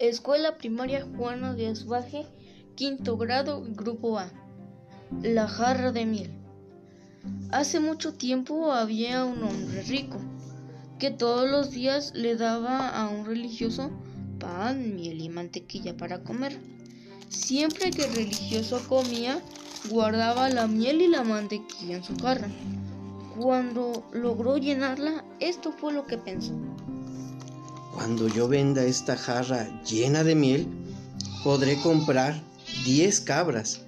Escuela Primaria Juana de Asbaje, quinto grado, grupo A. La jarra de miel. Hace mucho tiempo había un hombre rico que todos los días le daba a un religioso pan, miel y mantequilla para comer. Siempre que el religioso comía, guardaba la miel y la mantequilla en su jarra. Cuando logró llenarla, esto fue lo que pensó. Cuando yo venda esta jarra llena de miel, podré comprar 10 cabras,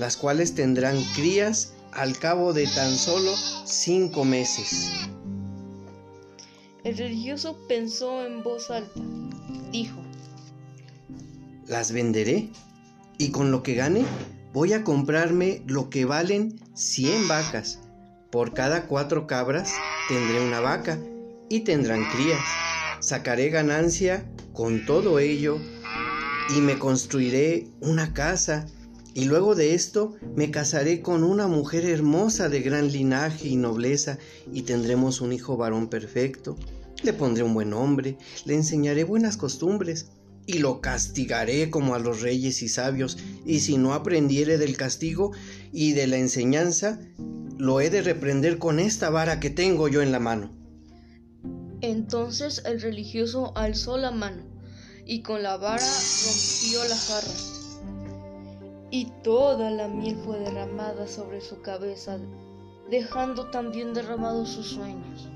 las cuales tendrán crías al cabo de tan solo 5 meses. El religioso pensó en voz alta. Dijo, las venderé y con lo que gane voy a comprarme lo que valen 100 vacas. Por cada cuatro cabras tendré una vaca y tendrán crías sacaré ganancia con todo ello y me construiré una casa y luego de esto me casaré con una mujer hermosa de gran linaje y nobleza y tendremos un hijo varón perfecto. Le pondré un buen nombre, le enseñaré buenas costumbres y lo castigaré como a los reyes y sabios y si no aprendiere del castigo y de la enseñanza, lo he de reprender con esta vara que tengo yo en la mano. Entonces el religioso alzó la mano y con la vara rompió la jarra. Y toda la miel fue derramada sobre su cabeza, dejando también derramados sus sueños.